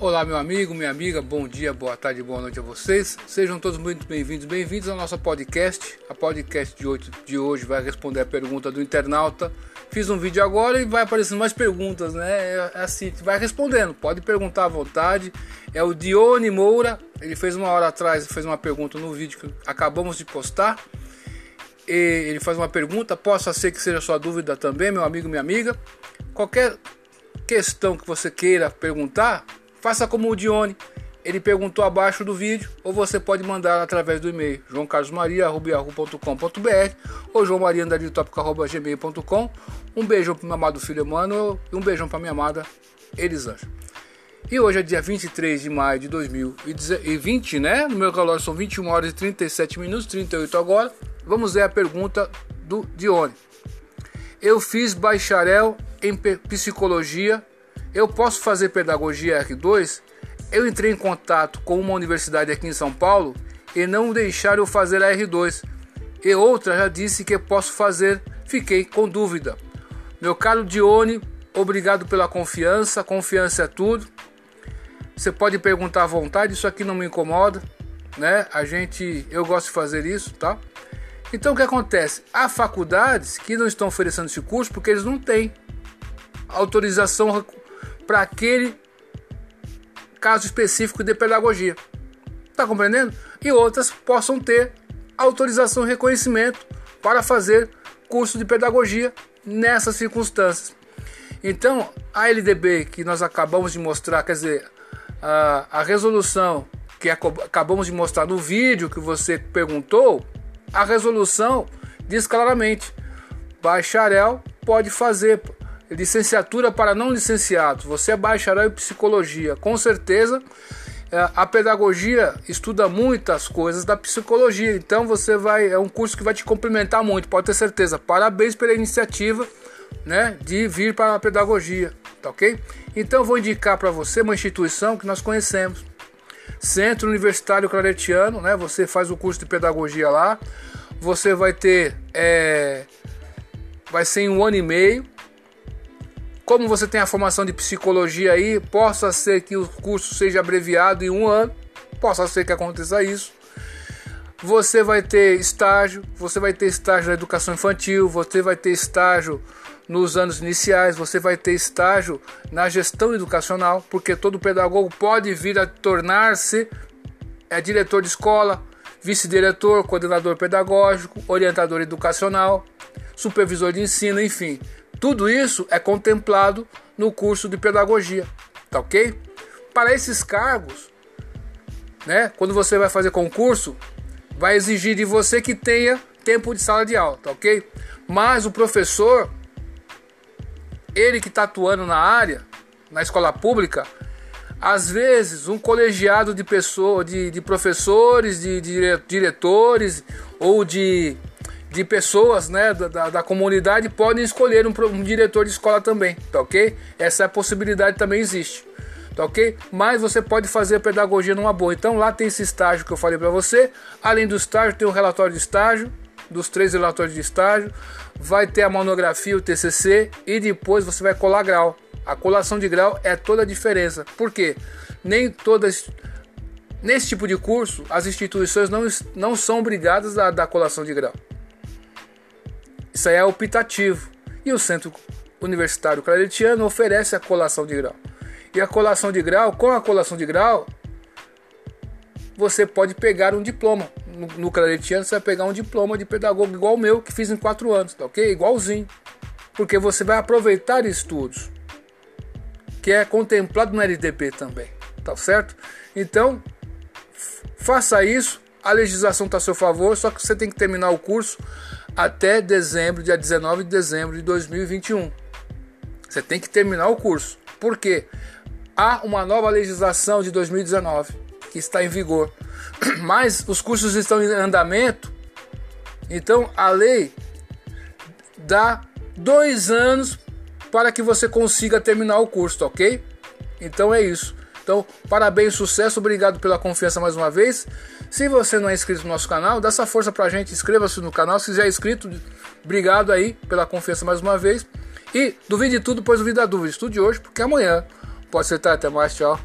Olá, meu amigo, minha amiga, bom dia, boa tarde, boa noite a vocês. Sejam todos muito bem-vindos, bem-vindos ao nosso podcast. A podcast de hoje, de hoje vai responder a pergunta do internauta. Fiz um vídeo agora e vai aparecendo mais perguntas, né? É, é assim, vai respondendo, pode perguntar à vontade. É o Dione Moura, ele fez uma hora atrás, fez uma pergunta no vídeo que acabamos de postar. E ele faz uma pergunta, possa ser que seja sua dúvida também, meu amigo, minha amiga. Qualquer questão que você queira perguntar, Faça como o Dione, ele perguntou abaixo do vídeo, ou você pode mandar através do e-mail joãocarlosmaria.com.br ou joãomariandalitopca.gmail.com Um beijão para meu amado filho Emmanuel e um beijão para minha amada Elisângela. E hoje é dia 23 de maio de 2020, né? No meu relógio são 21 horas e 37 minutos, 38 agora. Vamos ver a pergunta do Dione. Eu fiz bacharel em psicologia eu posso fazer pedagogia R2? Eu entrei em contato com uma universidade aqui em São Paulo e não deixaram eu fazer a R2. E outra já disse que posso fazer. Fiquei com dúvida. Meu caro Dione, obrigado pela confiança. Confiança é tudo. Você pode perguntar à vontade, isso aqui não me incomoda, né? A gente, eu gosto de fazer isso, tá? Então o que acontece? Há faculdades que não estão oferecendo esse curso porque eles não têm autorização para aquele caso específico de pedagogia. Está compreendendo? E outras possam ter autorização e reconhecimento para fazer curso de pedagogia nessas circunstâncias. Então, a LDB que nós acabamos de mostrar, quer dizer, a, a resolução que acabamos de mostrar no vídeo que você perguntou, a resolução diz claramente: bacharel pode fazer licenciatura para não licenciados. Você é bacharel em psicologia. Com certeza, é, a pedagogia estuda muitas coisas da psicologia. Então você vai é um curso que vai te complementar muito, pode ter certeza. Parabéns pela iniciativa, né, de vir para a pedagogia, tá OK? Então vou indicar para você uma instituição que nós conhecemos. Centro Universitário Claretiano, né? Você faz o curso de pedagogia lá. Você vai ter é, vai ser em um ano e meio, como você tem a formação de psicologia aí, possa ser que o curso seja abreviado em um ano, possa ser que aconteça isso. Você vai ter estágio, você vai ter estágio na educação infantil, você vai ter estágio nos anos iniciais, você vai ter estágio na gestão educacional, porque todo pedagogo pode vir a tornar-se é, diretor de escola, vice-diretor, coordenador pedagógico, orientador educacional, supervisor de ensino, enfim. Tudo isso é contemplado no curso de pedagogia, tá ok? Para esses cargos, né, quando você vai fazer concurso, vai exigir de você que tenha tempo de sala de aula, tá ok? Mas o professor, ele que está atuando na área, na escola pública, às vezes um colegiado de pessoas, de, de professores, de, de diretores ou de de pessoas né, da, da comunidade podem escolher um, um, diretor de escola também, tá ok? Essa possibilidade também existe, tá ok? Mas você pode fazer pedagogia numa boa. Então lá tem esse estágio que eu falei para você. Além do estágio, tem o relatório de estágio, dos três relatórios de estágio. Vai ter a monografia, o TCC e depois você vai colar grau. A colação de grau é toda a diferença. Por quê? Nem todas. Nesse tipo de curso, as instituições não, não são obrigadas a dar colação de grau. Isso aí é optativo. E o Centro Universitário Claretiano oferece a colação de grau. E a colação de grau, com a colação de grau, você pode pegar um diploma. No, no Claretiano você vai pegar um diploma de pedagogo igual o meu, que fiz em quatro anos, tá ok? Igualzinho. Porque você vai aproveitar estudos, que é contemplado no LDP também, tá certo? Então, faça isso, a legislação está a seu favor, só que você tem que terminar o curso até dezembro, dia 19 de dezembro de 2021. Você tem que terminar o curso. Por quê? Há uma nova legislação de 2019 que está em vigor, mas os cursos estão em andamento. Então a lei dá dois anos para que você consiga terminar o curso, ok? Então é isso. Então, parabéns, sucesso, obrigado pela confiança mais uma vez. Se você não é inscrito no nosso canal, dá essa força pra gente, inscreva-se no canal. Se já é inscrito, obrigado aí pela confiança mais uma vez. E duvide de tudo, pois duvide da dúvida. Estude hoje, porque amanhã pode ser tarde. Até mais, tchau.